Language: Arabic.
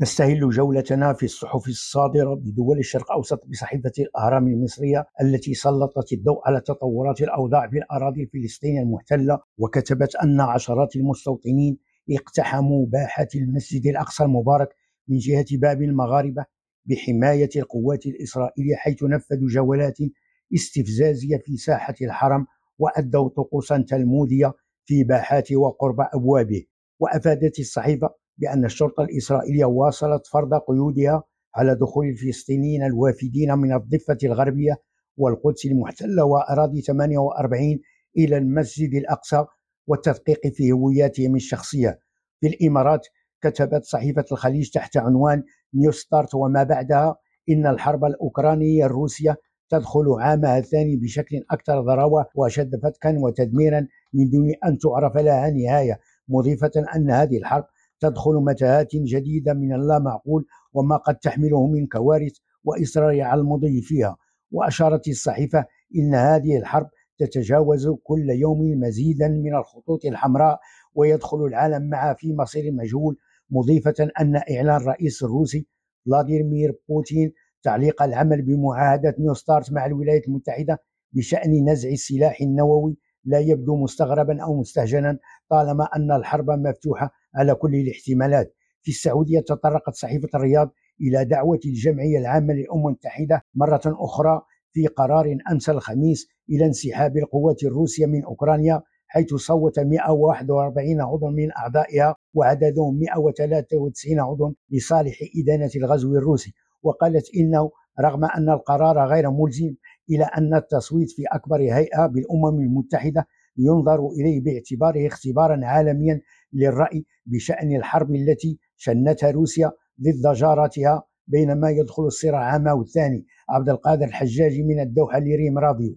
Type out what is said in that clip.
نستهل جولتنا في الصحف الصادرة بدول الشرق الأوسط بصحيفة الأهرام المصرية التي سلطت الضوء على تطورات الأوضاع في الأراضي الفلسطينية المحتلة وكتبت أن عشرات المستوطنين اقتحموا باحة المسجد الأقصى المبارك من جهة باب المغاربة بحماية القوات الإسرائيلية حيث نفذوا جولات استفزازية في ساحة الحرم وأدوا طقوسا تلمودية في باحات وقرب أبوابه. وأفادت الصحيفة بأن الشرطة الإسرائيلية واصلت فرض قيودها على دخول الفلسطينيين الوافدين من الضفة الغربية والقدس المحتلة وأراضي 48 إلى المسجد الأقصى والتدقيق في هوياتهم الشخصية. في الإمارات كتبت صحيفة الخليج تحت عنوان نيو ستارت وما بعدها إن الحرب الأوكرانية الروسية تدخل عامها الثاني بشكل أكثر ضراوة وأشد فتكا وتدميرا من دون أن تعرف لها نهاية مضيفة أن هذه الحرب تدخل متاهات جديدة من اللا معقول وما قد تحمله من كوارث وإصرار على المضي فيها. وأشارت الصحيفة إن هذه الحرب تتجاوز كل يوم مزيدا من الخطوط الحمراء ويدخل العالم معها في مصير مجهول مضيفة أن إعلان الرئيس الروسي فلاديمير بوتين تعليق العمل بمعاهدة نيو ستارت مع الولايات المتحدة بشأن نزع السلاح النووي لا يبدو مستغربا أو مستهجنا طالما أن الحرب مفتوحة على كل الاحتمالات. في السعودية تطرقت صحيفة الرياض إلى دعوة الجمعية العامة للأمم المتحدة مرة أخرى في قرار أمس الخميس إلى انسحاب القوات الروسية من أوكرانيا حيث صوت 141 عضو من أعضائها وعددهم 193 عضو لصالح إدانة الغزو الروسي. وقالت إنه رغم أن القرار غير ملزم إلى أن التصويت في أكبر هيئة بالأمم المتحدة ينظر إليه باعتباره اختبارا عالميا للرأي بشأن الحرب التي شنتها روسيا ضد جارتها بينما يدخل الصراع عامه الثاني عبد القادر الحجاجي من الدوحة لريم راديو.